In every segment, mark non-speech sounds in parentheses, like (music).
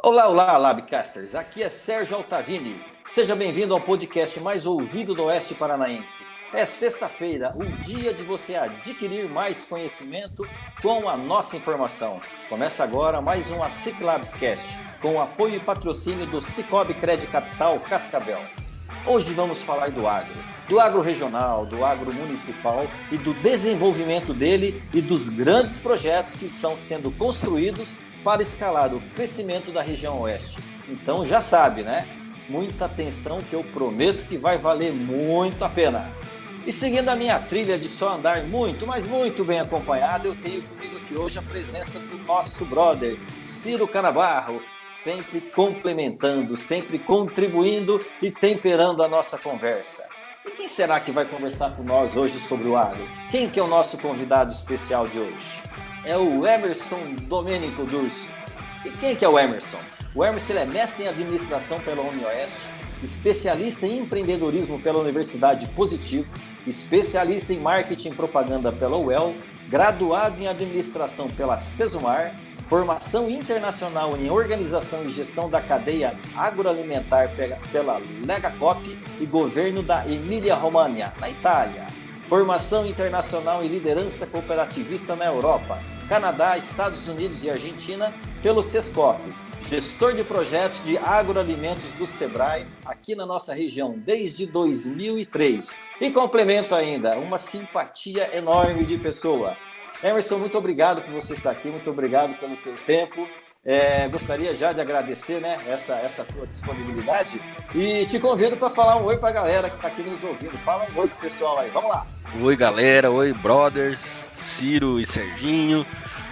Olá, olá, Labcasters. Aqui é Sérgio Altavini. Seja bem-vindo ao podcast mais ouvido do Oeste Paranaense. É sexta-feira, o dia de você adquirir mais conhecimento com a nossa informação. Começa agora mais um ASIC Labscast, com o apoio e patrocínio do Cicobi Crédito Capital Cascavel. Hoje vamos falar do agro, do agro regional, do agro municipal e do desenvolvimento dele e dos grandes projetos que estão sendo construídos para escalar o crescimento da região oeste. Então já sabe, né? Muita atenção que eu prometo que vai valer muito a pena. E seguindo a minha trilha de só andar muito, mas muito bem acompanhado, eu tenho comigo aqui hoje a presença do nosso brother, Ciro Canabarro, sempre complementando, sempre contribuindo e temperando a nossa conversa. E quem será que vai conversar com nós hoje sobre o agro? Quem que é o nosso convidado especial de hoje? É o Emerson Domênico Durso. E quem que é o Emerson? O Emerson é mestre em administração pela UniOeste, especialista em empreendedorismo pela Universidade Positivo, especialista em marketing e propaganda pela UEL, graduado em administração pela Cesumar, formação internacional em organização e gestão da cadeia agroalimentar pela Legacop e governo da Emília-Romagna, na Itália. Formação internacional em liderança cooperativista na Europa, Canadá, Estados Unidos e Argentina pelo Sescop gestor de projetos de agroalimentos do Sebrae aqui na nossa região desde 2003. E complemento ainda, uma simpatia enorme de pessoa. Emerson, muito obrigado por você estar aqui, muito obrigado pelo teu tempo. É, gostaria já de agradecer né, essa, essa tua disponibilidade e te convido para falar um oi para a galera que está aqui nos ouvindo. Fala um oi pro pessoal aí, vamos lá. Oi galera, oi brothers, Ciro e Serginho,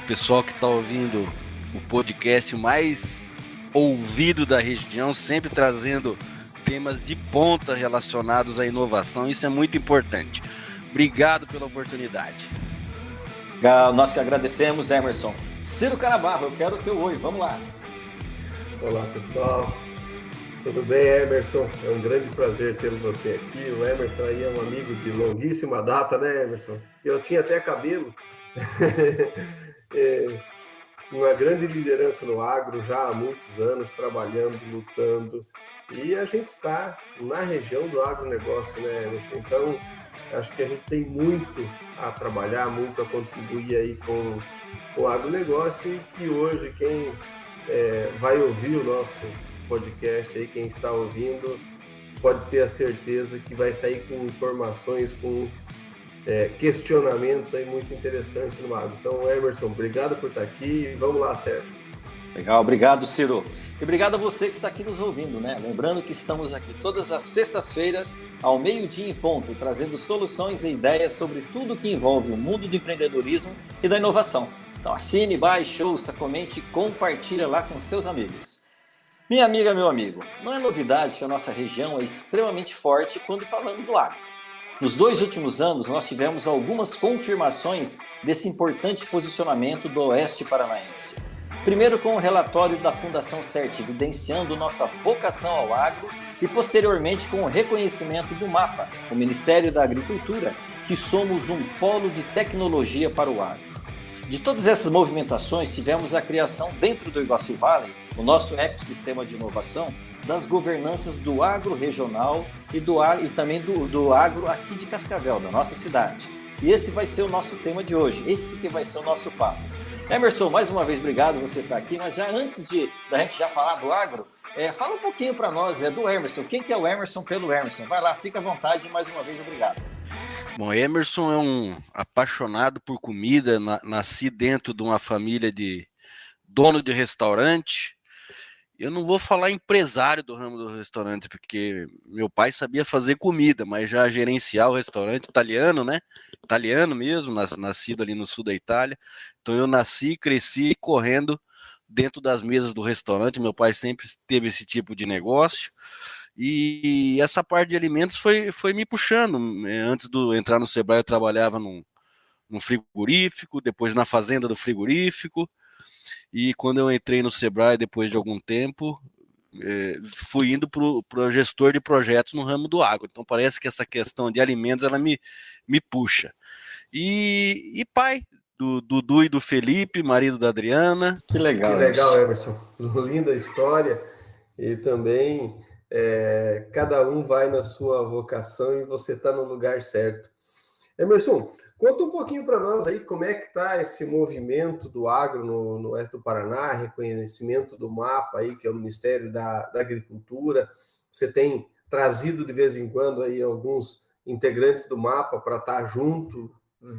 pessoal que está ouvindo o podcast mais ouvido da região, sempre trazendo temas de ponta relacionados à inovação. Isso é muito importante. Obrigado pela oportunidade. Nós que agradecemos, Emerson. Ciro Canabarro, eu quero o teu oi, vamos lá. Olá, pessoal. Tudo bem, Emerson? É um grande prazer ter você aqui. O Emerson aí é um amigo de longuíssima data, né, Emerson? Eu tinha até cabelo. (laughs) é, uma grande liderança no agro já há muitos anos, trabalhando, lutando. E a gente está na região do agronegócio, né, Emerson? Então, acho que a gente tem muito a trabalhar, muito a contribuir aí com o agronegócio e que hoje quem é, vai ouvir o nosso podcast aí, quem está ouvindo, pode ter a certeza que vai sair com informações, com é, questionamentos aí muito interessantes no Mago. Então, Emerson, obrigado por estar aqui e vamos lá, Sérgio. Legal, obrigado, Ciro. E obrigado a você que está aqui nos ouvindo, né? Lembrando que estamos aqui todas as sextas-feiras, ao meio-dia em ponto, trazendo soluções e ideias sobre tudo que envolve o mundo do empreendedorismo e da inovação. Então assine, baixe, ouça, comente e compartilhe lá com seus amigos. Minha amiga, meu amigo, não é novidade que a nossa região é extremamente forte quando falamos do agro. Nos dois últimos anos, nós tivemos algumas confirmações desse importante posicionamento do Oeste Paranaense. Primeiro, com o relatório da Fundação CERT, evidenciando nossa vocação ao agro, e posteriormente com o reconhecimento do MAPA, o Ministério da Agricultura, que somos um polo de tecnologia para o agro. De todas essas movimentações, tivemos a criação dentro do Iguaçu Valley, o nosso ecossistema de inovação, das governanças do agro regional e, do, e também do, do agro aqui de Cascavel, da nossa cidade. E esse vai ser o nosso tema de hoje, esse que vai ser o nosso papo. Emerson, mais uma vez, obrigado você estar aqui, mas já antes de da gente já falar do agro, é, fala um pouquinho para nós é do Emerson. Quem que é o Emerson pelo Emerson? Vai lá, fica à vontade mais uma vez, obrigado. Bom, Emerson é um apaixonado por comida, nasci dentro de uma família de dono de restaurante, eu não vou falar empresário do ramo do restaurante, porque meu pai sabia fazer comida, mas já gerenciar o restaurante italiano, né? Italiano mesmo, nascido ali no sul da Itália. Então eu nasci, cresci correndo dentro das mesas do restaurante. Meu pai sempre teve esse tipo de negócio. E essa parte de alimentos foi, foi me puxando. É, antes de entrar no Sebrae, eu trabalhava num, num frigorífico, depois na fazenda do frigorífico. E quando eu entrei no Sebrae, depois de algum tempo, é, fui indo para o gestor de projetos no ramo do agro. Então parece que essa questão de alimentos ela me, me puxa. E, e pai do Dudu e do Felipe, marido da Adriana. Que legal. Que legal, Emerson. (laughs) Linda história. E também é, cada um vai na sua vocação e você está no lugar certo. Emerson, conta um pouquinho para nós aí como é que está esse movimento do agro no, no, oeste do Paraná, reconhecimento do mapa aí, que é o Ministério da, da Agricultura. Você tem trazido de vez em quando aí alguns integrantes do mapa para estar tá junto,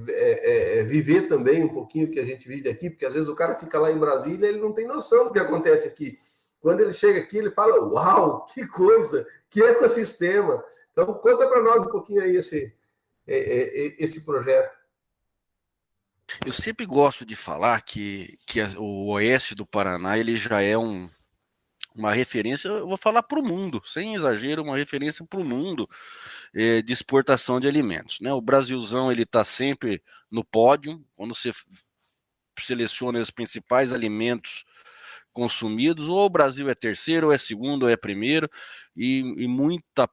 é, é, é, viver também um pouquinho o que a gente vive aqui, porque às vezes o cara fica lá em Brasília e ele não tem noção do que acontece aqui. Quando ele chega aqui, ele fala: Uau, que coisa, que ecossistema. Então, conta para nós um pouquinho aí esse, esse projeto. Eu sempre gosto de falar que, que o oeste do Paraná ele já é um, uma referência, eu vou falar para o mundo, sem exagero, uma referência para o mundo é, de exportação de alimentos. Né? O Brasilzão ele está sempre no pódio, quando você seleciona os principais alimentos consumidos, ou o Brasil é terceiro, ou é segundo, ou é primeiro, e, e muita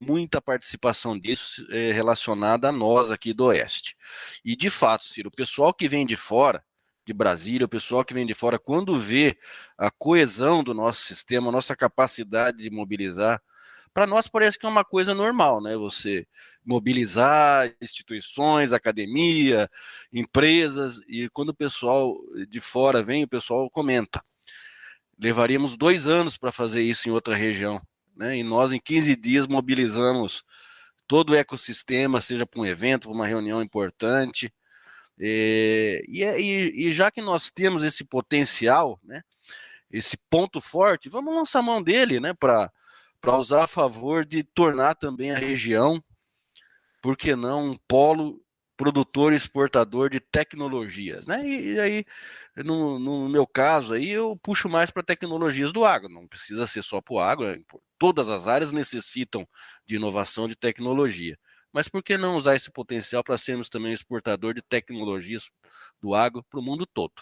muita participação disso é, relacionada a nós aqui do Oeste. E de fato, Ciro, o pessoal que vem de fora, de Brasília, o pessoal que vem de fora, quando vê a coesão do nosso sistema, a nossa capacidade de mobilizar, para nós parece que é uma coisa normal, né? Você mobilizar instituições, academia, empresas, e quando o pessoal de fora vem, o pessoal comenta levaríamos dois anos para fazer isso em outra região. Né? E nós, em 15 dias, mobilizamos todo o ecossistema, seja para um evento, para uma reunião importante. É, e, e, e, já que nós temos esse potencial, né, esse ponto forte, vamos lançar mão dele né, para usar a favor de tornar também a região, por que não, um polo produtor e exportador de tecnologias, né? E, e aí, no, no, meu caso aí, eu puxo mais para tecnologias do agro. Não precisa ser só para o agro. É todas as áreas necessitam de inovação de tecnologia. Mas por que não usar esse potencial para sermos também exportador de tecnologias do agro para o mundo todo?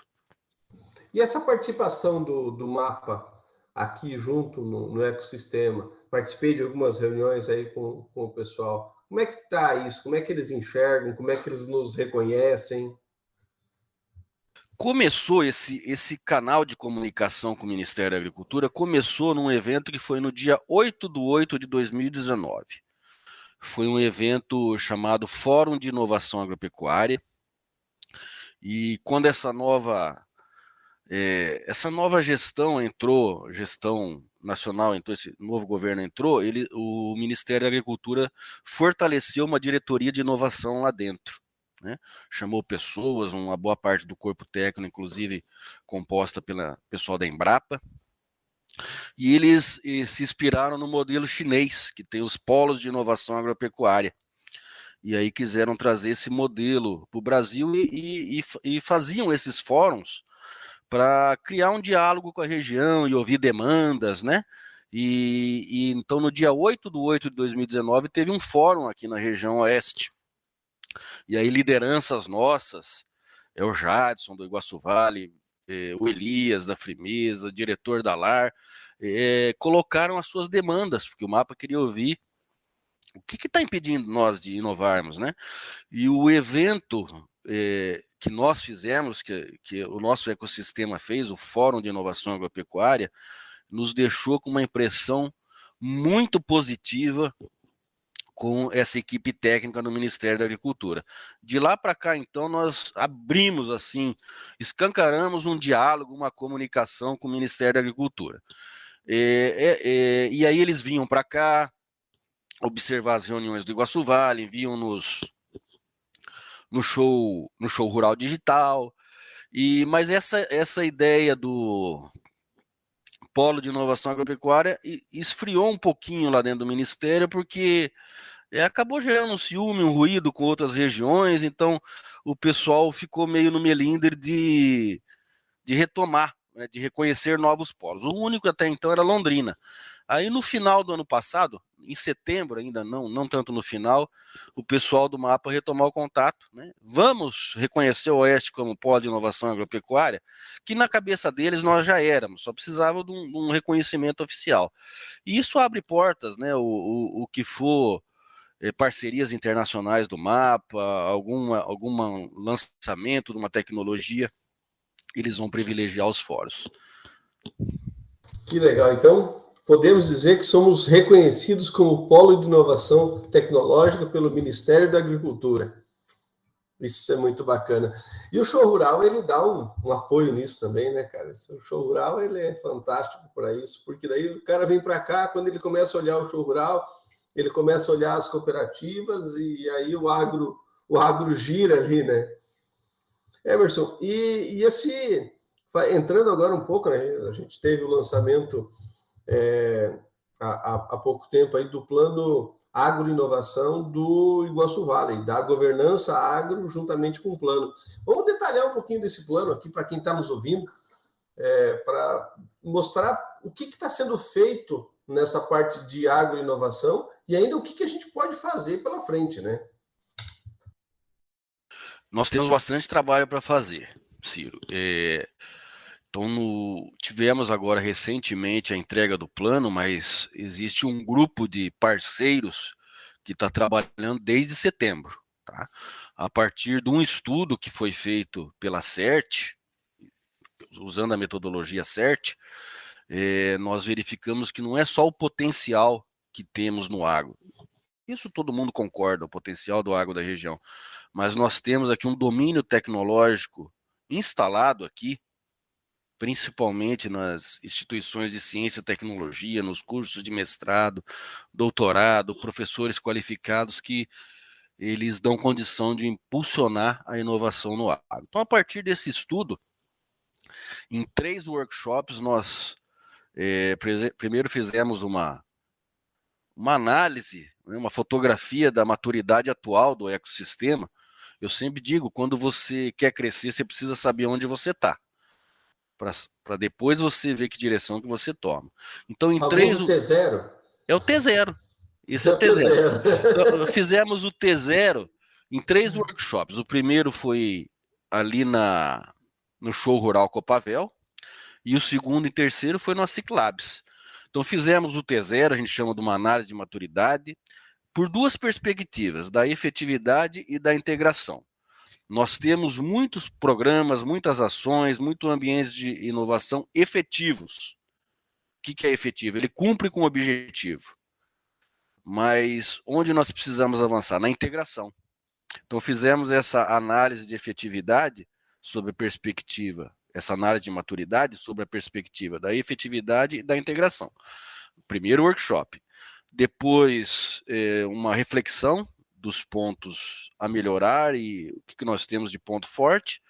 E essa participação do, do mapa aqui junto no, no ecossistema, participei de algumas reuniões aí com, com o pessoal. Como é que está isso? Como é que eles enxergam? Como é que eles nos reconhecem? Começou esse, esse canal de comunicação com o Ministério da Agricultura, começou num evento que foi no dia 8 de 8 de 2019. Foi um evento chamado Fórum de Inovação Agropecuária. E quando essa nova, é, essa nova gestão entrou, gestão nacional entrou, esse novo governo entrou, ele, o Ministério da Agricultura fortaleceu uma diretoria de inovação lá dentro. Né? Chamou pessoas, uma boa parte do corpo técnico, inclusive composta pela pessoal da Embrapa, e eles se inspiraram no modelo chinês, que tem os polos de inovação agropecuária. E aí quiseram trazer esse modelo para o Brasil e, e, e faziam esses fóruns para criar um diálogo com a região e ouvir demandas, né? E, e, então no dia 8 de 8 de 2019 teve um fórum aqui na região oeste. E aí lideranças nossas, é o Jadson do Iguaçu Vale, é, o Elias da Frimeza, diretor da LAR, é, colocaram as suas demandas, porque o mapa queria ouvir o que está impedindo nós de inovarmos, né? E o evento é, que nós fizemos, que, que o nosso ecossistema fez, o Fórum de Inovação Agropecuária, nos deixou com uma impressão muito positiva com essa equipe técnica do Ministério da Agricultura. De lá para cá, então, nós abrimos assim, escancaramos um diálogo, uma comunicação com o Ministério da Agricultura. E, e, e aí eles vinham para cá observar as reuniões do Iguaçu Vale, vinham nos no show no show rural digital. E mas essa essa ideia do polo de inovação agropecuária esfriou um pouquinho lá dentro do ministério porque é, acabou gerando um ciúme, um ruído com outras regiões, então o pessoal ficou meio no melindre de, de retomar né, de reconhecer novos polos. O único até então era Londrina. Aí no final do ano passado, em setembro ainda, não, não tanto no final, o pessoal do mapa retomou o contato. Né? Vamos reconhecer o Oeste como polo de inovação agropecuária, que na cabeça deles nós já éramos, só precisava de um, de um reconhecimento oficial. E isso abre portas, né? o, o, o que for eh, parcerias internacionais do mapa, alguma, algum lançamento de uma tecnologia eles vão privilegiar os fóruns. Que legal. Então, podemos dizer que somos reconhecidos como polo de inovação tecnológica pelo Ministério da Agricultura. Isso é muito bacana. E o show rural, ele dá um, um apoio nisso também, né, cara? O show rural, ele é fantástico para isso, porque daí o cara vem para cá, quando ele começa a olhar o show rural, ele começa a olhar as cooperativas e aí o agro, o agro gira ali, né? Emerson, e, e esse, entrando agora um pouco, né, a gente teve o lançamento é, há, há, pouco tempo aí do plano agroinovação do Iguaçu Vale, da governança agro juntamente com o plano. Vamos detalhar um pouquinho desse plano aqui para quem está nos ouvindo, é, para mostrar o que está sendo feito nessa parte de agroinovação e ainda o que, que a gente pode fazer pela frente, né? nós temos bastante trabalho para fazer, Ciro. É, então, no, tivemos agora recentemente a entrega do plano, mas existe um grupo de parceiros que está trabalhando desde setembro. Tá? A partir de um estudo que foi feito pela CERT, usando a metodologia CERT, é, nós verificamos que não é só o potencial que temos no agro, isso todo mundo concorda, o potencial do agro da região. Mas nós temos aqui um domínio tecnológico instalado aqui, principalmente nas instituições de ciência e tecnologia, nos cursos de mestrado, doutorado, professores qualificados que eles dão condição de impulsionar a inovação no agro. Então, a partir desse estudo, em três workshops, nós é, primeiro fizemos uma, uma análise né, uma fotografia da maturidade atual do ecossistema, eu sempre digo, quando você quer crescer, você precisa saber onde você está. Para depois você ver que direção que você toma. Então, em três. O T0? É o T0. Isso é, é o T0. Então, fizemos o T0 em três workshops. O primeiro foi ali na, no show rural Copavel. E o segundo e terceiro foi no Ciclabs. Então fizemos o T0, a gente chama de uma análise de maturidade, por duas perspectivas, da efetividade e da integração. Nós temos muitos programas, muitas ações, muitos ambientes de inovação efetivos. O que, é efetivo? Ele cumpre com o objetivo. Mas onde nós precisamos avançar? Na integração. Então fizemos essa análise de efetividade sobre a perspectiva essa análise de maturidade sobre a perspectiva da efetividade e da integração. Primeiro workshop. Depois, é, uma reflexão dos pontos a melhorar e o que, que nós temos de ponto forte,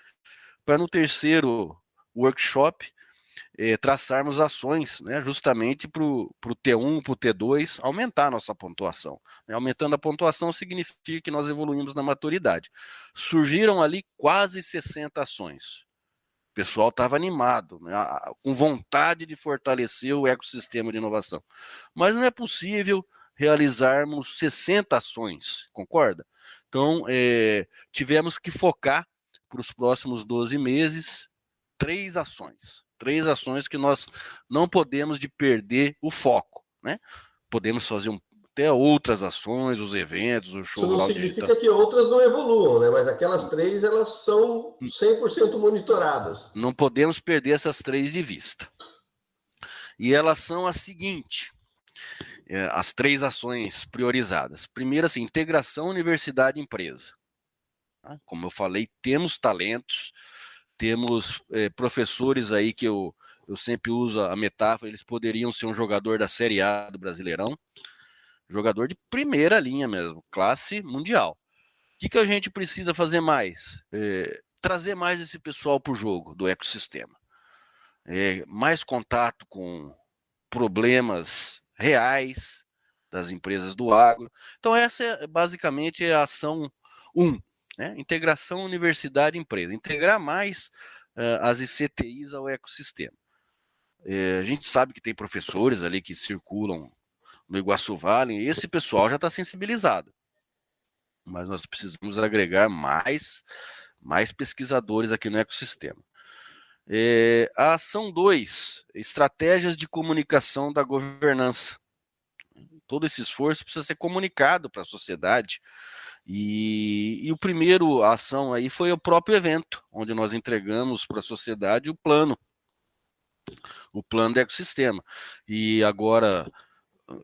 para no terceiro workshop é, traçarmos ações né, justamente para o T1, para o T2, aumentar a nossa pontuação. Né, aumentando a pontuação significa que nós evoluímos na maturidade. Surgiram ali quase 60 ações. O pessoal estava animado, né, com vontade de fortalecer o ecossistema de inovação. Mas não é possível realizarmos 60 ações, concorda? Então, é, tivemos que focar para os próximos 12 meses três ações. Três ações que nós não podemos de perder o foco. Né? Podemos fazer um até outras ações, os eventos, o show. Isso não significa digital. que outras não evoluam, né? Mas aquelas três, elas são 100% monitoradas. Não podemos perder essas três de vista. E elas são as seguintes, é, as três ações priorizadas. Primeiro, assim, integração universidade-empresa. Tá? Como eu falei, temos talentos, temos é, professores aí que eu, eu sempre uso a metáfora, eles poderiam ser um jogador da Série A do Brasileirão jogador de primeira linha mesmo, classe mundial. O que, que a gente precisa fazer mais? É, trazer mais esse pessoal para o jogo do ecossistema. É, mais contato com problemas reais das empresas do agro. Então, essa é basicamente a ação 1, um, né? integração universidade-empresa. Integrar mais uh, as ICTIs ao ecossistema. É, a gente sabe que tem professores ali que circulam no Iguaçu Vale, e esse pessoal já está sensibilizado. Mas nós precisamos agregar mais, mais pesquisadores aqui no ecossistema. É, a ação 2, estratégias de comunicação da governança. Todo esse esforço precisa ser comunicado para a sociedade. E, e o primeiro ação aí foi o próprio evento, onde nós entregamos para a sociedade o plano, o plano do ecossistema. E agora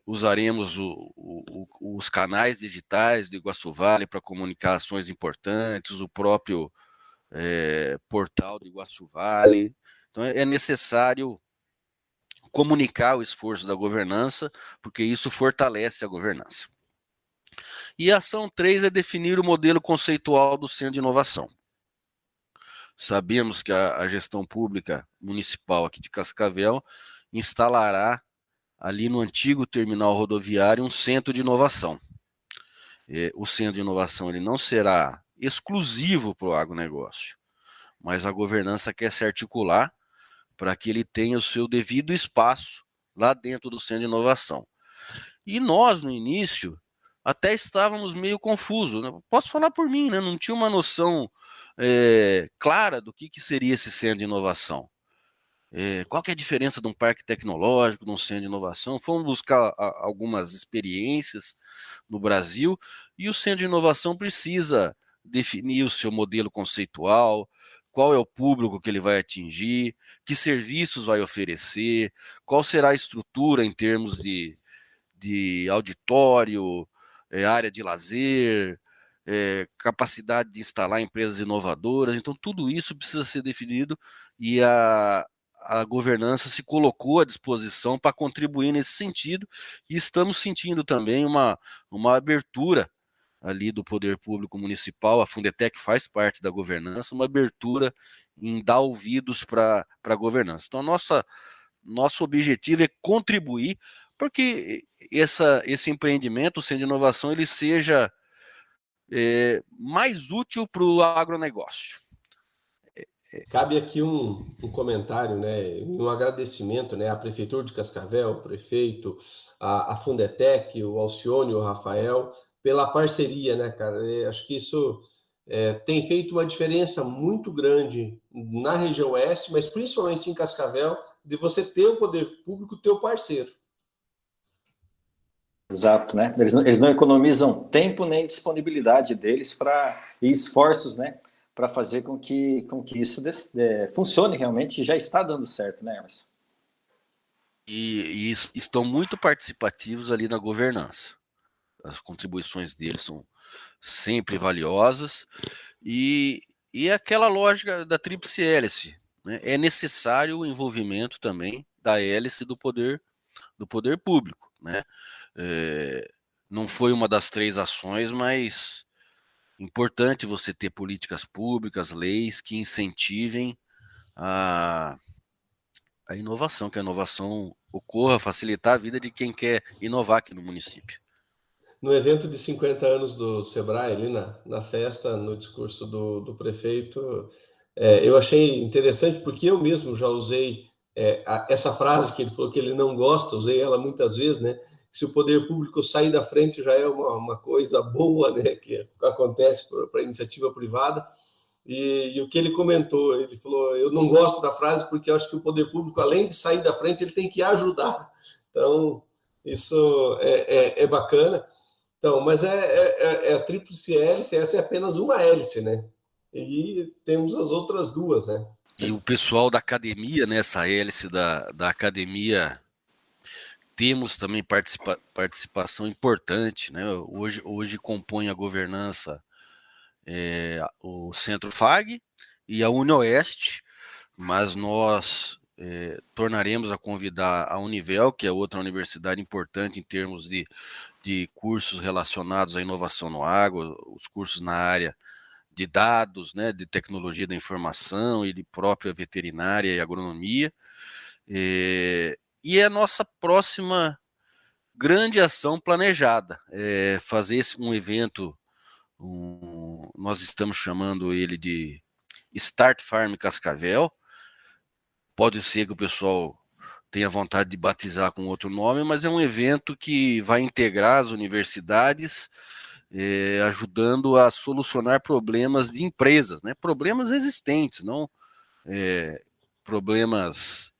usaremos o, o, os canais digitais do Iguaçu Vale para comunicações importantes, o próprio é, portal do Iguaçu Vale. Então é necessário comunicar o esforço da governança, porque isso fortalece a governança. E a ação 3 é definir o modelo conceitual do Centro de Inovação. Sabemos que a, a gestão pública municipal aqui de Cascavel instalará ali no antigo terminal rodoviário um centro de inovação. É, o centro de inovação ele não será exclusivo para o agronegócio, mas a governança quer se articular para que ele tenha o seu devido espaço lá dentro do centro de inovação. E nós, no início, até estávamos meio confusos. Né? Posso falar por mim, né? não tinha uma noção é, clara do que, que seria esse centro de inovação. É, qual que é a diferença de um parque tecnológico, de um centro de inovação? Fomos buscar a, algumas experiências no Brasil e o centro de inovação precisa definir o seu modelo conceitual, qual é o público que ele vai atingir, que serviços vai oferecer, qual será a estrutura em termos de, de auditório, é, área de lazer, é, capacidade de instalar empresas inovadoras. Então, tudo isso precisa ser definido e a, a governança se colocou à disposição para contribuir nesse sentido e estamos sentindo também uma, uma abertura ali do poder público municipal, a Fundetec faz parte da governança, uma abertura em dar ouvidos para a governança. Então, nossa, nosso objetivo é contribuir para que essa, esse empreendimento, o Centro de Inovação, ele seja é, mais útil para o agronegócio. Cabe aqui um, um, comentário, né, um agradecimento né, à Prefeitura de Cascavel, o prefeito, a, a Fundetec, o Alcione, o Rafael, pela parceria, né, cara? acho que isso é, tem feito uma diferença muito grande na região oeste, mas principalmente em Cascavel, de você ter o poder público teu parceiro. Exato, né? Eles não, eles não economizam tempo nem disponibilidade deles para e esforços, né? para fazer com que, com que isso des, é, funcione realmente e já está dando certo, né, Emerson? E, e, estão muito participativos ali na governança. As contribuições deles são sempre valiosas e, e é aquela lógica da tríplice hélice. Né? É necessário o envolvimento também da hélice do poder do poder público. Né? É, não foi uma das três ações, mas importante você ter políticas públicas, leis que incentivem a, a inovação, que a inovação ocorra, facilitar a vida de quem quer inovar aqui no município. No evento de 50 anos do Sebrae, ali na, na festa, no discurso do, do prefeito, é, eu achei interessante porque eu mesmo já usei é, a, essa frase que ele falou que ele não gosta, usei ela muitas vezes, né? se o poder público sair da frente já é uma, uma coisa boa, né, que acontece para a iniciativa privada. E, e, o que ele comentou, ele falou: eu não gosto da frase porque acho que o poder público, além de sair da frente, ele tem que ajudar. Então, isso é, é, é bacana. Então, mas é, é, é, é a tríplice hélice, essa é apenas uma hélice, né? E temos as outras duas, né? E o pessoal da academia, nessa né, hélice da, da academia temos também participa participação importante, né? Hoje, hoje compõe a governança é, o Centro FAG e a UniOeste, mas nós é, tornaremos a convidar a Univel, que é outra universidade importante em termos de, de cursos relacionados à inovação no agro, os cursos na área de dados, né, de tecnologia da informação e de própria veterinária e agronomia. É, e é a nossa próxima grande ação planejada é fazer um evento, um, nós estamos chamando ele de Start Farm Cascavel. Pode ser que o pessoal tenha vontade de batizar com outro nome, mas é um evento que vai integrar as universidades, é, ajudando a solucionar problemas de empresas, né? problemas existentes, não é, problemas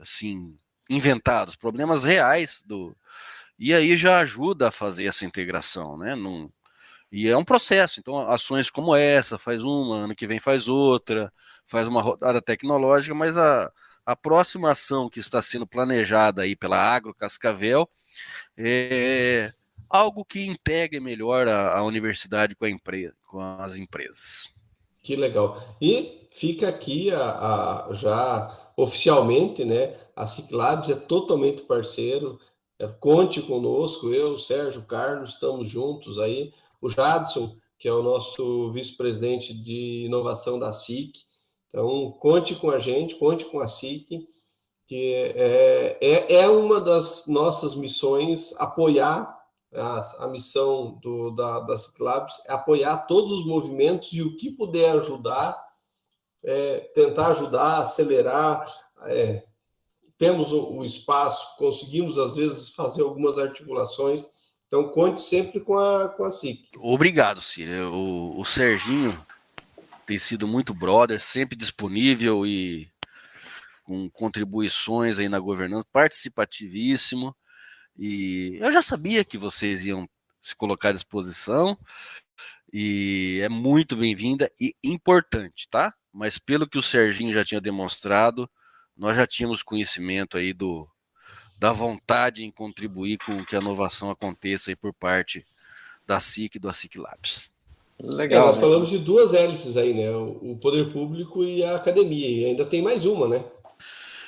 assim inventados, problemas reais do e aí já ajuda a fazer essa integração, né? Num, e é um processo. Então, ações como essa, faz uma, ano que vem faz outra, faz uma rodada tecnológica, mas a, a próxima ação que está sendo planejada aí pela Agro Cascavel é algo que integre melhor a, a universidade com, a empresa, com as empresas. Que legal. E fica aqui a, a, já oficialmente, né? A Ciclabs é totalmente parceiro. É, conte conosco, eu, Sérgio, Carlos, estamos juntos aí. O Jadson, que é o nosso vice-presidente de inovação da SIC. Então, conte com a gente, conte com a SIC, que é, é, é uma das nossas missões apoiar a, a missão do, da, da Ciclabs, é apoiar todos os movimentos e o que puder ajudar, é, tentar ajudar, acelerar, é, temos o, o, espaço, conseguimos às vezes fazer algumas articulações. Então conte sempre com a, com a SIC. Obrigado, Ciro. O, o Serginho tem sido muito brother, sempre disponível e com contribuições aí na governança, participativíssimo. E eu já sabia que vocês iam se colocar à disposição e é muito bem-vinda e importante, tá? Mas pelo que o Serginho já tinha demonstrado, nós já tínhamos conhecimento aí do, da vontade em contribuir com que a inovação aconteça aí por parte da SIC e do ASIC Labs. Legal. É, nós né? falamos de duas hélices aí, né? O poder público e a academia, e ainda tem mais uma, né?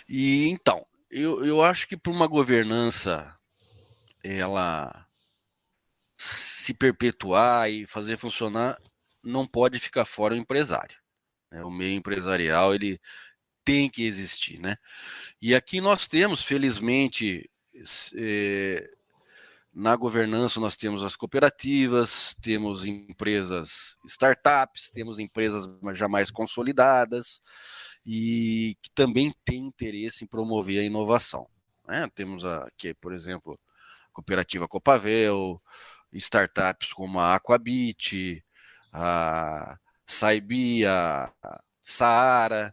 E então, eu, eu acho que para uma governança ela se perpetuar e fazer funcionar, não pode ficar fora o empresário. Né? O meio empresarial ele tem que existir, né? E aqui nós temos, felizmente, é, na governança nós temos as cooperativas, temos empresas startups, temos empresas já mais consolidadas e que também têm interesse em promover a inovação. Né? Temos aqui, por exemplo, a cooperativa Copavel, startups como a Aquabit, a Saibi, a Saara,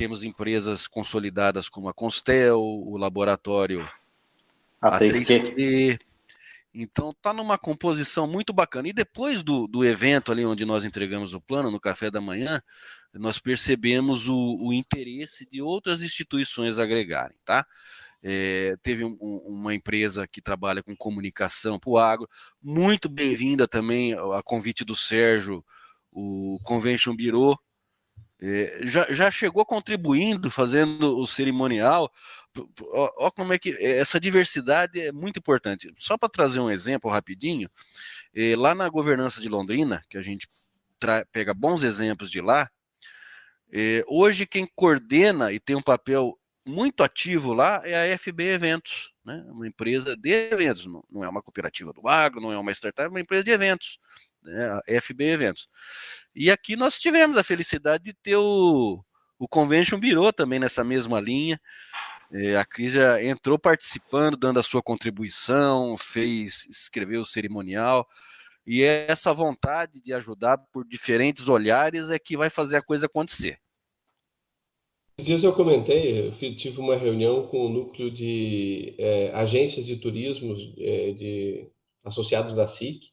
temos empresas consolidadas como a Constel, o laboratório A3Q. Então tá numa composição muito bacana. E depois do, do evento ali onde nós entregamos o plano, no café da manhã, nós percebemos o, o interesse de outras instituições agregarem, tá? É, teve um, uma empresa que trabalha com comunicação para o agro, muito bem-vinda também a convite do Sérgio, o Convention Bureau, é, já, já chegou contribuindo, fazendo o cerimonial. Olha como é que essa diversidade é muito importante. Só para trazer um exemplo rapidinho, é, lá na governança de Londrina, que a gente pega bons exemplos de lá, é, hoje quem coordena e tem um papel muito ativo lá é a FB Eventos, né? uma empresa de eventos, não, não é uma cooperativa do agro, não é uma startup, é uma empresa de eventos, né? FB Eventos. E aqui nós tivemos a felicidade de ter o, o Convention Bureau também nessa mesma linha. É, a Cris já entrou participando, dando a sua contribuição, fez, escreveu o cerimonial. E é essa vontade de ajudar por diferentes olhares é que vai fazer a coisa acontecer. Esses dias eu comentei, eu tive uma reunião com o núcleo de é, agências de turismo é, de, associados da SIC,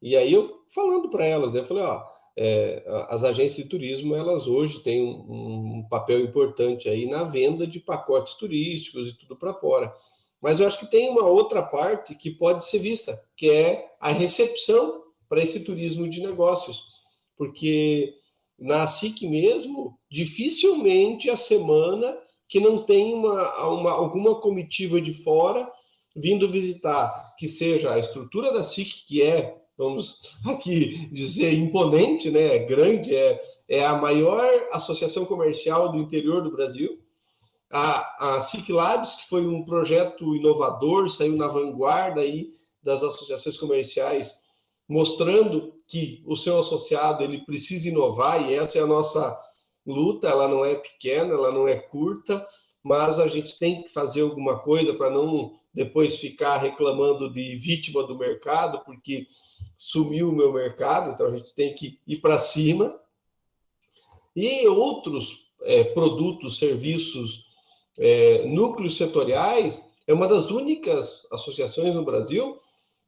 e aí eu falando para elas, né, eu falei, ó, é, as agências de turismo elas hoje têm um, um, papel importante aí na venda de pacotes turísticos e tudo para fora. Mas eu acho que tem uma outra parte que pode ser vista, que é a recepção para esse turismo de negócios, porque na SIC mesmo, dificilmente a semana que não tem uma, uma, alguma comitiva de fora vindo visitar, que seja a estrutura da SIC, que é vamos (laughs) aqui dizer, imponente, né? É grande, é, é a maior associação comercial do interior do Brasil. A, a Labs, que foi um projeto inovador, saiu na vanguarda aí das associações comerciais, mostrando que o seu associado ele precisa inovar, e essa é a nossa luta, ela não é pequena, ela não é curta, mas a gente tem que fazer alguma coisa para não depois ficar reclamando de vítima do mercado, porque sumiu o meu mercado, então a gente tem que ir para cima. E outros é, produtos, serviços, é, núcleos setoriais, é uma das únicas associações no Brasil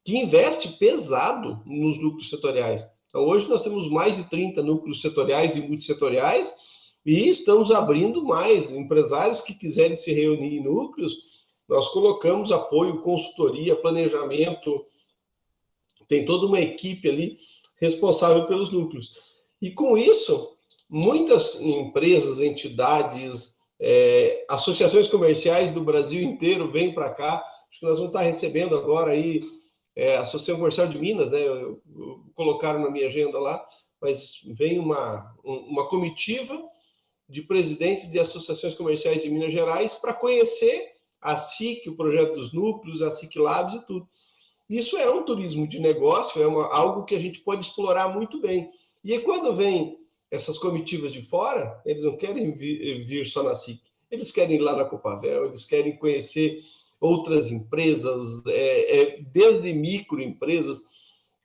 que investe pesado nos núcleos setoriais. Então, hoje nós temos mais de 30 núcleos setoriais e multissetoriais e estamos abrindo mais empresários que quiserem se reunir em núcleos. Nós colocamos apoio, consultoria, planejamento, tem toda uma equipe ali responsável pelos núcleos. E com isso, muitas empresas, entidades, é, associações comerciais do Brasil inteiro vêm para cá. Acho que nós vamos estar recebendo agora aí é, a Associação Comercial de Minas, né? Colocaram na minha agenda lá, mas vem uma, uma comitiva de presidentes de associações comerciais de Minas Gerais para conhecer a SIC, o projeto dos núcleos, a SIC Labs e tudo. Isso é um turismo de negócio, é uma, algo que a gente pode explorar muito bem. E quando vem essas comitivas de fora, eles não querem vir, vir só na SIC, eles querem ir lá na Copavel, eles querem conhecer outras empresas, é, é, desde microempresas,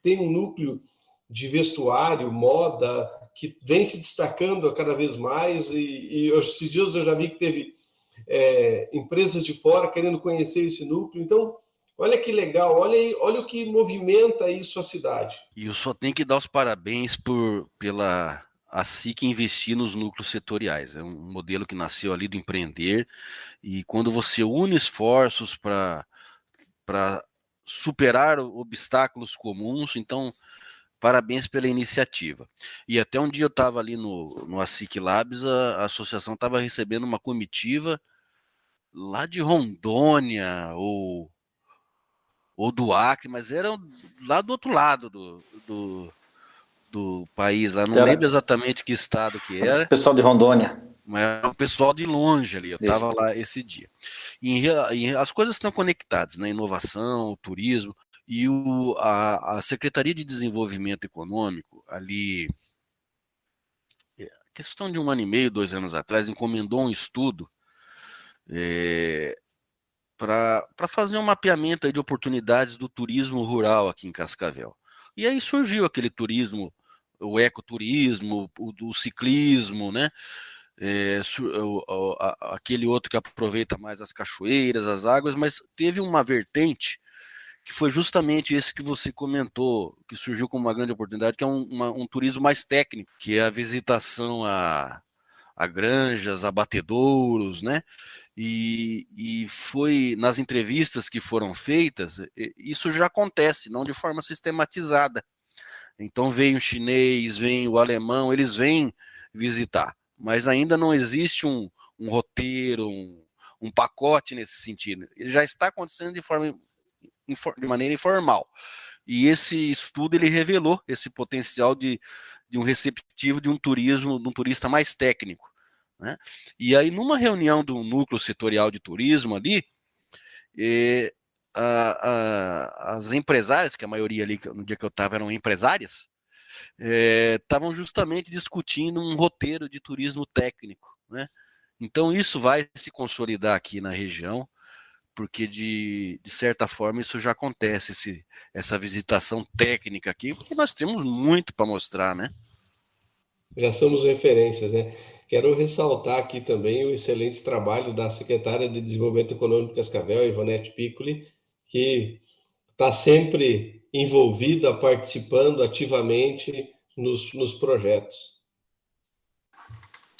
tem um núcleo de vestuário, moda, que vem se destacando cada vez mais, e, e esses dias eu já vi que teve é, empresas de fora querendo conhecer esse núcleo, então Olha que legal, olha, aí, olha o que movimenta isso a cidade. E eu só tenho que dar os parabéns por, pela a SIC investir nos núcleos setoriais. É um modelo que nasceu ali do empreender, e quando você une esforços para superar obstáculos comuns, então parabéns pela iniciativa. E até um dia eu estava ali no, no ASIC Labs, a, a associação estava recebendo uma comitiva lá de Rondônia ou, ou do Acre, mas era lá do outro lado do, do, do país lá, não era... lembro exatamente que estado que era. Pessoal de Rondônia. Mas é o pessoal de longe ali, eu estava lá esse dia. E, e, as coisas estão conectadas, né? Inovação, turismo. E o, a, a Secretaria de Desenvolvimento Econômico, ali, é, questão de um ano e meio, dois anos atrás, encomendou um estudo é, para fazer um mapeamento de oportunidades do turismo rural aqui em Cascavel. E aí surgiu aquele turismo, o ecoturismo, o, o ciclismo, né? É, o, a, aquele outro que aproveita mais as cachoeiras, as águas, mas teve uma vertente que foi justamente esse que você comentou, que surgiu como uma grande oportunidade, que é um, uma, um turismo mais técnico, que é a visitação a, a granjas, abatedouros, né? E, e foi nas entrevistas que foram feitas, isso já acontece, não de forma sistematizada. Então vem o chinês, vem o alemão, eles vêm visitar, mas ainda não existe um, um roteiro, um, um pacote nesse sentido. Ele já está acontecendo de forma de maneira informal. E esse estudo ele revelou esse potencial de, de um receptivo de um turismo, de um turista mais técnico. Né? E aí, numa reunião do núcleo setorial de turismo ali, eh, a, a, as empresárias, que a maioria ali, no dia que eu estava, eram empresárias, estavam eh, justamente discutindo um roteiro de turismo técnico. Né? Então, isso vai se consolidar aqui na região porque de, de certa forma isso já acontece, esse, essa visitação técnica aqui, porque nós temos muito para mostrar, né? Já somos referências, né? Quero ressaltar aqui também o excelente trabalho da secretária de Desenvolvimento Econômico Cascavel, Ivonete Piccoli, que está sempre envolvida, participando ativamente nos, nos projetos.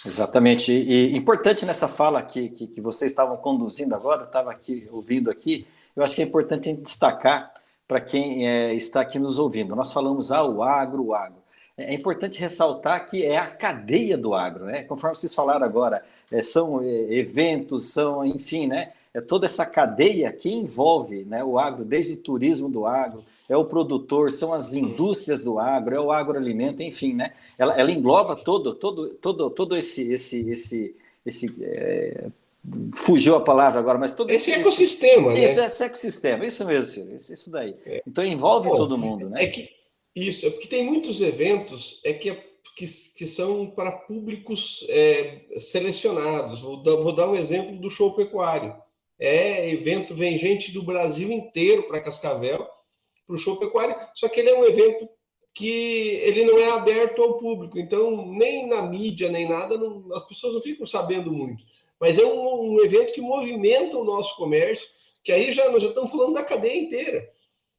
Exatamente. E, importante nessa fala que, que, que vocês estavam conduzindo agora, estava aqui ouvindo aqui, eu acho que é importante destacar para quem é, está aqui nos ouvindo. Nós falamos ah, o agro, agro. É, importante ressaltar que é a cadeia do agro, né? Conforme vocês falaram agora, é, são é, eventos, são, enfim, né? É toda essa cadeia que envolve né, o agro, desde turismo do agro, é o produtor, são as indústrias do agro, é o agroalimento, enfim, né? Ela, ela engloba todo, todo, todo, todo esse, esse, esse, esse é, fugiu a palavra agora, mas todo esse, esse ecossistema, esse, né? Isso, esse ecossistema, isso mesmo, isso, isso daí. É. Então envolve todo mundo, né? É que isso, é porque tem muitos eventos, é que que, que são para públicos é, selecionados. Vou dar, vou dar um exemplo do show pecuário. É evento, vem gente do Brasil inteiro para Cascavel para o show pecuário, só que ele é um evento que ele não é aberto ao público, então nem na mídia nem nada, não, as pessoas não ficam sabendo muito. Mas é um, um, evento que movimenta o nosso comércio, que aí já nós já estamos falando da cadeia inteira.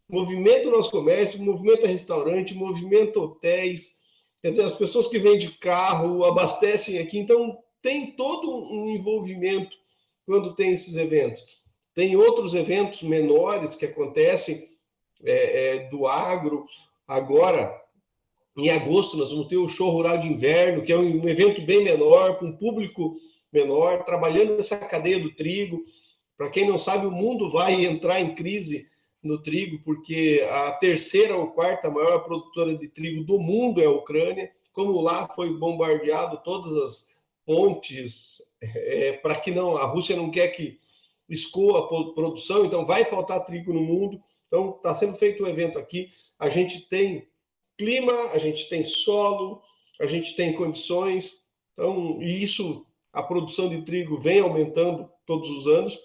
Movimenta o nosso comércio, movimenta restaurante, movimenta hotéis, quer dizer, as pessoas que vêm de carro abastecem aqui, então tem todo um envolvimento quando tem esses eventos. Tem outros eventos menores que acontecem é, é, do agro, Agora, em agosto, nós vamos ter o show rural de inverno, que é um evento bem menor, com público menor, trabalhando nessa cadeia do trigo. Para quem não sabe, o mundo vai entrar em crise no trigo, porque a terceira ou quarta maior produtora de trigo do mundo é a Ucrânia. Como lá foi bombardeado todas as pontes, é, para que não a Rússia não quer que escoa a produção, então vai faltar trigo no mundo. Então, está sendo feito um evento aqui. A gente tem clima, a gente tem solo, a gente tem condições. Então, e isso, a produção de trigo vem aumentando todos os anos.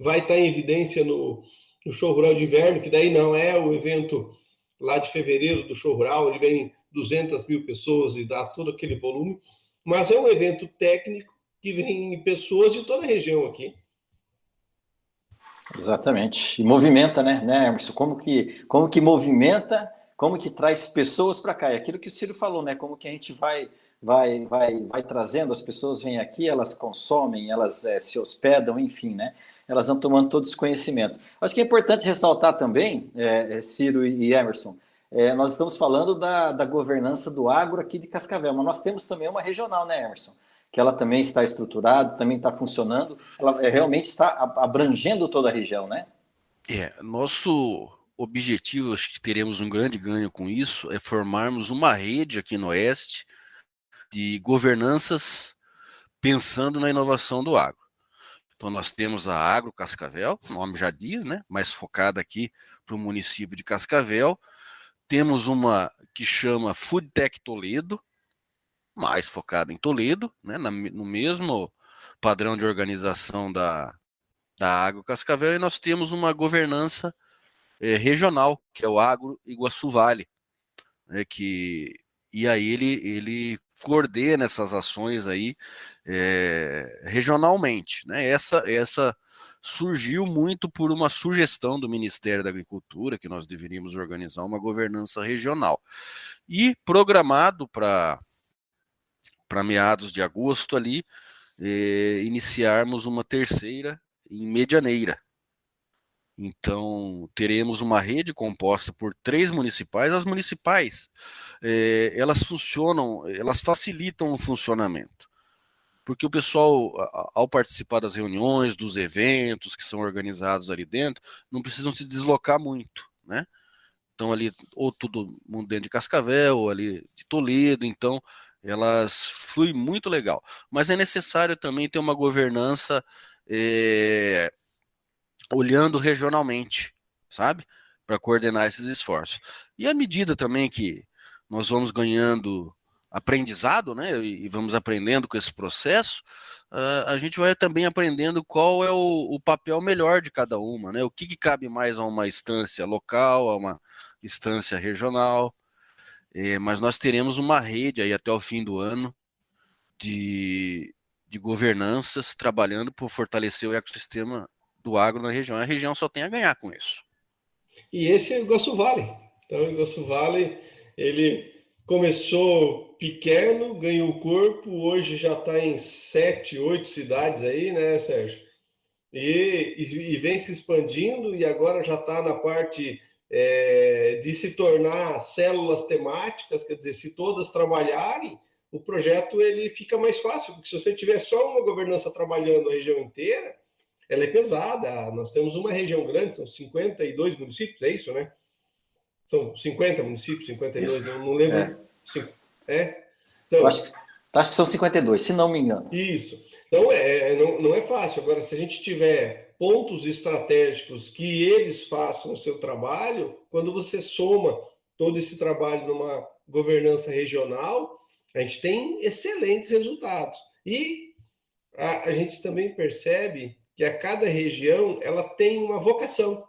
Vai estar em evidência no, no show rural de inverno, que daí não é o evento lá de fevereiro do show rural, ele vem 200 mil pessoas e dá todo aquele volume, mas é um evento técnico que vem pessoas de toda a região aqui. Exatamente. E movimenta, né, né, Emerson? Como que, como que movimenta, como que traz pessoas para cá? É aquilo que o Ciro falou, né? Como que a gente vai, vai, vai, vai trazendo, as pessoas vêm aqui, elas consomem, elas é, se hospedam, enfim, né? Elas vão tomando todo esse conhecimento. Acho que é importante ressaltar também, é, Ciro e Emerson, é, nós estamos falando da, da governança do agro aqui de Cascavel, mas nós temos também uma regional, né, Emerson? que ela também está estruturada, também está funcionando, ela é, realmente está abrangendo toda a região, né? É, nosso objetivo, acho que teremos um grande ganho com isso, é formarmos uma rede aqui no Oeste de governanças pensando na inovação do agro. Então nós temos a Agro Cascavel, o nome já diz, né? Mais focada aqui para o município de Cascavel. Temos uma que chama Food Tech Toledo, mais focada em Toledo, né, no mesmo padrão de organização da, da Agro Cascavel, e nós temos uma governança é, regional, que é o Agro Iguaçu Vale, né, que, e aí ele, ele coordena essas ações aí é, regionalmente. Né, essa, essa surgiu muito por uma sugestão do Ministério da Agricultura, que nós deveríamos organizar uma governança regional. E programado para meados de agosto ali, eh, iniciarmos uma terceira em Medianeira. Então, teremos uma rede composta por três municipais. As municipais, eh, elas funcionam, elas facilitam o funcionamento. Porque o pessoal, ao participar das reuniões, dos eventos que são organizados ali dentro, não precisam se deslocar muito, né? Então, ali, ou todo mundo dentro de Cascavel, ou ali de Toledo, então elas fluem muito legal. Mas é necessário também ter uma governança é, olhando regionalmente, sabe? Para coordenar esses esforços. E à medida também que nós vamos ganhando aprendizado, né? E vamos aprendendo com esse processo, uh, a gente vai também aprendendo qual é o, o, papel melhor de cada uma, né? O que, que cabe mais a uma instância local, a uma instância regional. É, mas nós teremos uma rede aí até o fim do ano de, de governanças trabalhando por fortalecer o ecossistema do agro na região. A região só tem a ganhar com isso. E esse é o Iguaçu Vale. Então, o Iguaçu Vale, ele começou pequeno, ganhou corpo, hoje já está em sete, oito cidades aí, né, Sérgio? E, e, e vem se expandindo e agora já está na parte é, de se tornar células temáticas, quer dizer, se todas trabalharem, o projeto ele fica mais fácil, porque se você tiver só uma governança trabalhando a região inteira, ela é pesada. Nós temos uma região grande, são 52 municípios, é isso, né? São 50 municípios, 52, isso. eu não lembro. É? é? Então, acho, que, acho que são 52, se não me engano. Isso. Então, é, não, não é fácil. Agora, se a gente tiver pontos estratégicos que eles façam o seu trabalho, quando você soma todo esse trabalho numa governança regional, a gente tem excelentes resultados. E a, a gente também percebe que a cada região ela tem uma vocação.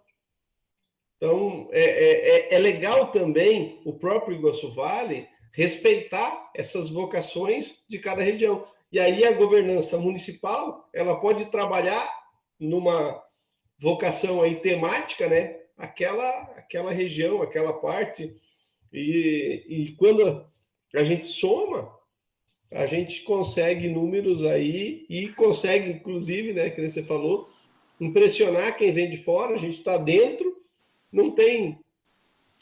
Então, é, é, é, é legal também o próprio Iguaçu Vale respeitar essas vocações de cada região. E aí a governança municipal, ela pode trabalhar numa vocação aí temática, né? Aquela, aquela região, aquela parte. E, e quando a gente soma, a gente consegue números aí e consegue, inclusive, né, que você falou, impressionar quem vem de fora. A gente está dentro, não tem.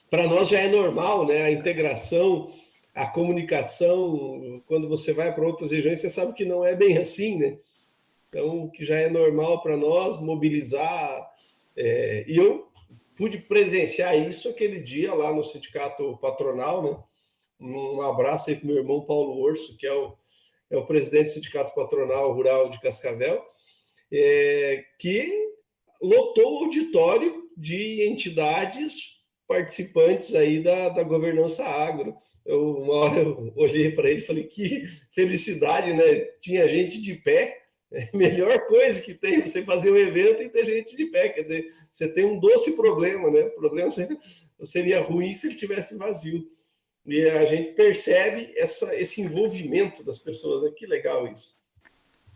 Para nós já é normal, né? A integração a comunicação, quando você vai para outras regiões, você sabe que não é bem assim, né? Então, que já é normal para nós mobilizar. É, e eu pude presenciar isso aquele dia lá no sindicato patronal, né? Um abraço aí para meu irmão Paulo Orso, que é o, é o presidente do Sindicato Patronal Rural de Cascavel, é, que lotou o auditório de entidades participantes aí da, da governança agro. Eu, uma hora eu olhei para ele e falei, que felicidade, né? Tinha gente de pé, é a melhor coisa que tem você fazer um evento e ter gente de pé. Quer dizer, você tem um doce problema, né? O problema seria ruim se ele tivesse vazio. E a gente percebe essa, esse envolvimento das pessoas. Né? Que legal isso.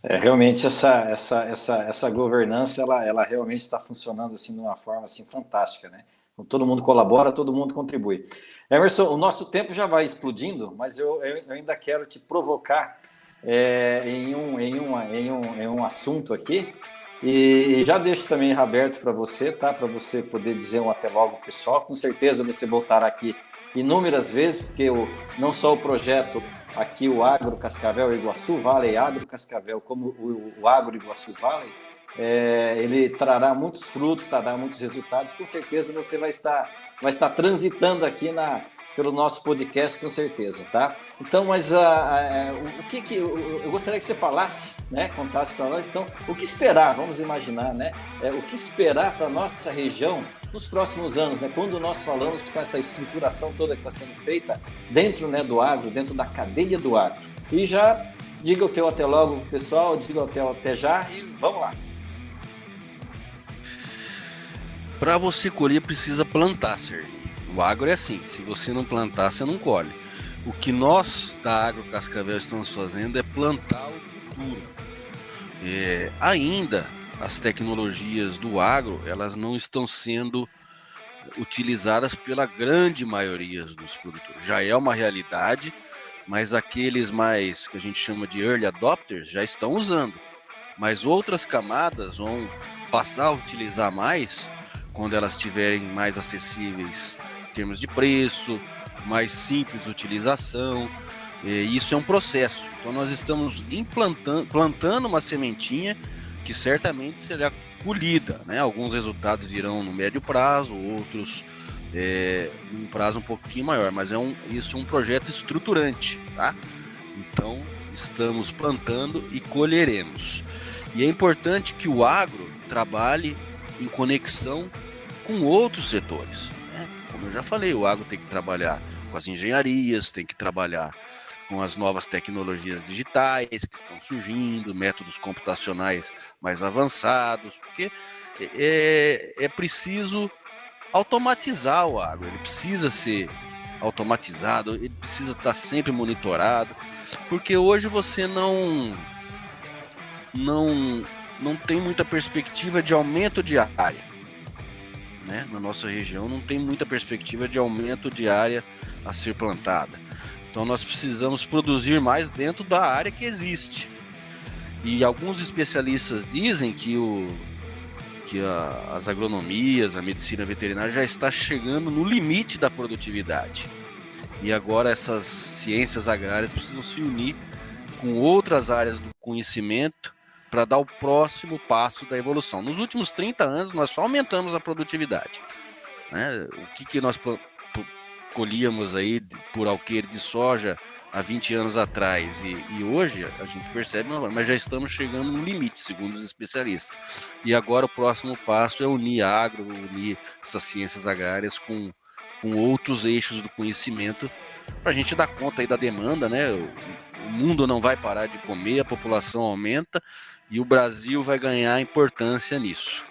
É, realmente essa, essa, essa, essa governança ela, ela realmente está funcionando assim de uma forma assim fantástica, né? Todo mundo colabora, todo mundo contribui. Emerson, o nosso tempo já vai explodindo, mas eu, eu ainda quero te provocar é, em, um, em, uma, em, um, em um assunto aqui. E, e já deixo também aberto para você, tá? Para você poder dizer um até logo, pessoal. Com certeza você voltará aqui inúmeras vezes, porque o, não só o projeto aqui, o Agro Cascavel Iguaçu Valley, Agro Cascavel, como o, o Agro Iguaçu Valley, é, ele trará muitos frutos, trará muitos resultados. Com certeza você vai estar, vai estar transitando aqui na, pelo nosso podcast, com certeza, tá? Então, mas uh, uh, o que, que eu, eu, gostaria que você falasse, né? Contasse para nós, então, o que esperar? Vamos imaginar, né? É, o que esperar para nossa região nos próximos anos, né? Quando nós falamos com essa estruturação toda que está sendo feita dentro, né, do agro, dentro da cadeia do agro. E já diga o teu até logo, pessoal. Diga o teu até já e vamos lá. Para você colher, precisa plantar, Sérgio. O agro é assim: se você não plantar, você não colhe. O que nós da Agro Cascavel estamos fazendo é plantar o futuro. É, ainda as tecnologias do agro elas não estão sendo utilizadas pela grande maioria dos produtores. Já é uma realidade, mas aqueles mais que a gente chama de early adopters já estão usando. Mas outras camadas vão passar a utilizar mais quando elas estiverem mais acessíveis em termos de preço, mais simples utilização. Isso é um processo. Então nós estamos implantando, plantando uma sementinha que certamente será colhida. Né? Alguns resultados virão no médio prazo, outros é, um prazo um pouquinho maior, mas é um, isso é um projeto estruturante. Tá? Então estamos plantando e colheremos. E é importante que o agro trabalhe em conexão com outros setores. Né? Como eu já falei, o agro tem que trabalhar com as engenharias, tem que trabalhar com as novas tecnologias digitais que estão surgindo, métodos computacionais mais avançados, porque é, é preciso automatizar o agro, ele precisa ser automatizado, ele precisa estar sempre monitorado, porque hoje você não não não tem muita perspectiva de aumento de área né, na nossa região não tem muita perspectiva de aumento de área a ser plantada. Então nós precisamos produzir mais dentro da área que existe. E alguns especialistas dizem que, o, que a, as agronomias, a medicina veterinária já está chegando no limite da produtividade. E agora essas ciências agrárias precisam se unir com outras áreas do conhecimento para dar o próximo passo da evolução. Nos últimos 30 anos, nós só aumentamos a produtividade. Né? O que, que nós colhíamos aí por alqueire de soja há 20 anos atrás e, e, hoje a gente percebe, mas já estamos chegando no limite, segundo os especialistas. E agora o próximo passo é unir agro, unir essas ciências agrárias com, com outros eixos do conhecimento para a gente dar conta aí da demanda, né? O, o mundo não vai parar de comer, a população aumenta e o Brasil vai ganhar importância nisso.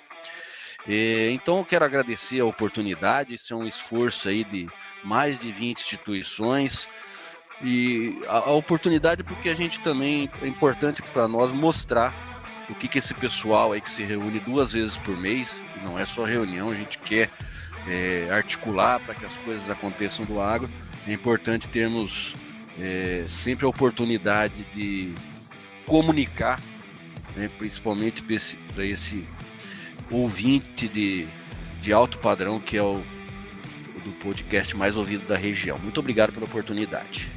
É, então eu quero agradecer a oportunidade, isso é um esforço aí de mais de 20 instituições e a, a oportunidade porque a gente também é importante para nós mostrar o que, que esse pessoal aí que se reúne duas vezes por mês, não é só reunião, a gente quer é, articular para que as coisas aconteçam do agro, é importante termos é, sempre a oportunidade de comunicar, né, principalmente para esse, esse, ouvinte de, de alto padrão que é o do podcast mais ouvido da região. Muito obrigado pela oportunidade.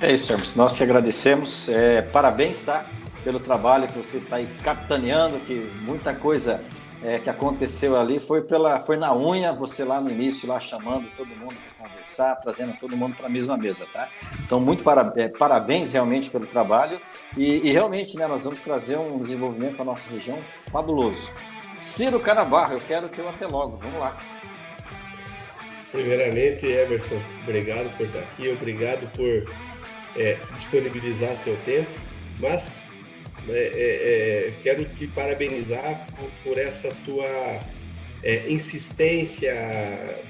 É isso, Hermes. Nós que agradecemos. É, parabéns, tá? Pelo trabalho que você está aí capitaneando, que muita coisa é, que aconteceu ali foi pela foi na unha, você lá no início, lá chamando todo mundo para conversar, trazendo todo mundo para a mesma mesa, tá? Então, muito para, é, parabéns realmente pelo trabalho e, e, realmente, né, nós vamos trazer um desenvolvimento para nossa região fabuloso. Ciro Canabarro, eu quero teu até logo, vamos lá. Primeiramente, Emerson, obrigado por estar aqui, obrigado por é, disponibilizar seu tempo, mas é, é, é, quero te parabenizar por, por essa tua é, insistência,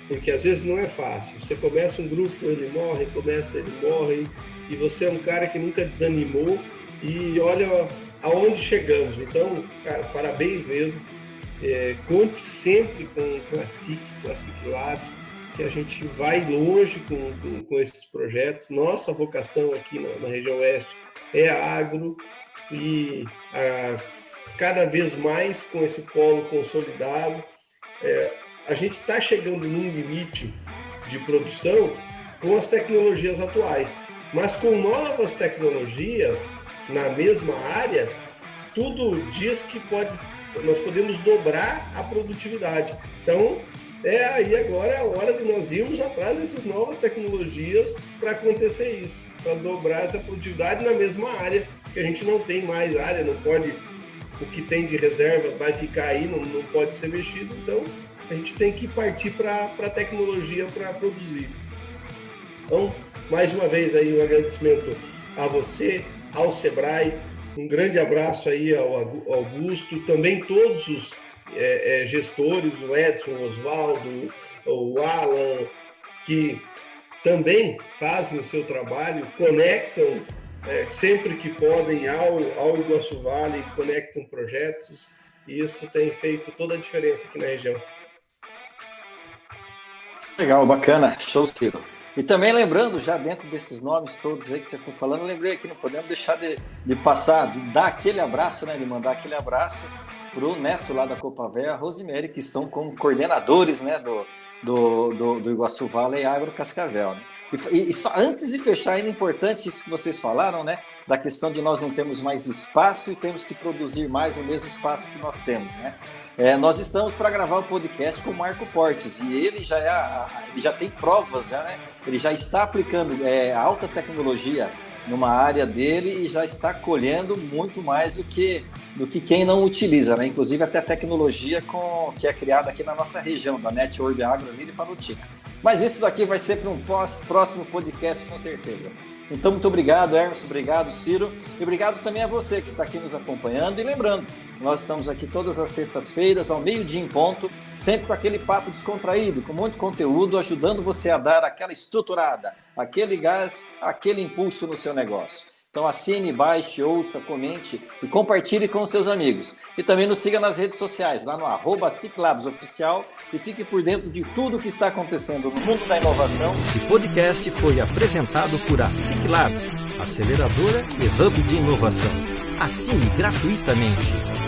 porque às vezes não é fácil. Você começa um grupo, ele morre, começa, ele morre, e você é um cara que nunca desanimou e olha aonde chegamos. Então, cara, parabéns mesmo. É, conte sempre com, com a SIC, com a SIC Labs, que a gente vai longe com, com, com esses projetos. Nossa vocação aqui na, na região oeste é agro, e a, cada vez mais com esse polo consolidado, é, a gente está chegando num limite de produção com as tecnologias atuais, mas com novas tecnologias na mesma área, tudo diz que pode, nós podemos dobrar a produtividade. Então, é aí agora é a hora de nós irmos atrás dessas novas tecnologias para acontecer isso, para dobrar essa produtividade na mesma área que a gente não tem mais área, não pode, o que tem de reserva vai ficar aí, não, não pode ser mexido, então a gente tem que partir para a tecnologia para produzir. Então, mais uma vez aí um agradecimento a você, ao Sebrae, um grande abraço aí ao Augusto, também todos os é, é, gestores, o Edson, o Oswaldo, o Alan, que também fazem o seu trabalho, conectam é, sempre que podem ao, ao Iguaçu Vale, conectam projetos e isso tem feito toda a diferença aqui na região. Legal, bacana, show Ciro. E também lembrando, já dentro desses nomes todos aí que você foi falando, lembrei aqui, não podemos deixar de, de passar, de dar aquele abraço, né, de mandar aquele abraço para o neto lá da Copa Véia, Rosemary, que estão como coordenadores né, do, do, do, do Iguaçu Vale e Agro Cascavel. Né? E, e, só antes de fechar, ainda é importante isso que vocês falaram, né? Da questão de nós não temos mais espaço e temos que produzir mais no mesmo espaço que nós temos, né? É, nós estamos para gravar o um podcast com o Marco Portes e ele já, é, ele já tem provas, né? Ele já está aplicando é, alta tecnologia numa área dele e já está colhendo muito mais do que, do que quem não utiliza, né? Inclusive até a tecnologia com, que é criada aqui na nossa região, da Network Agro ali de Palutica. Mas isso daqui vai ser para um próximo podcast, com certeza. Então, muito obrigado, Hermes, obrigado, Ciro, e obrigado também a você que está aqui nos acompanhando. E lembrando, nós estamos aqui todas as sextas-feiras, ao meio-dia em ponto, sempre com aquele papo descontraído, com muito conteúdo, ajudando você a dar aquela estruturada, aquele gás, aquele impulso no seu negócio. Então assine, baixe, ouça, comente e compartilhe com seus amigos. E também nos siga nas redes sociais, lá no arroba e fique por dentro de tudo o que está acontecendo no mundo da inovação. Esse podcast foi apresentado por a Ciclabs, aceleradora e hub de inovação. Assine gratuitamente.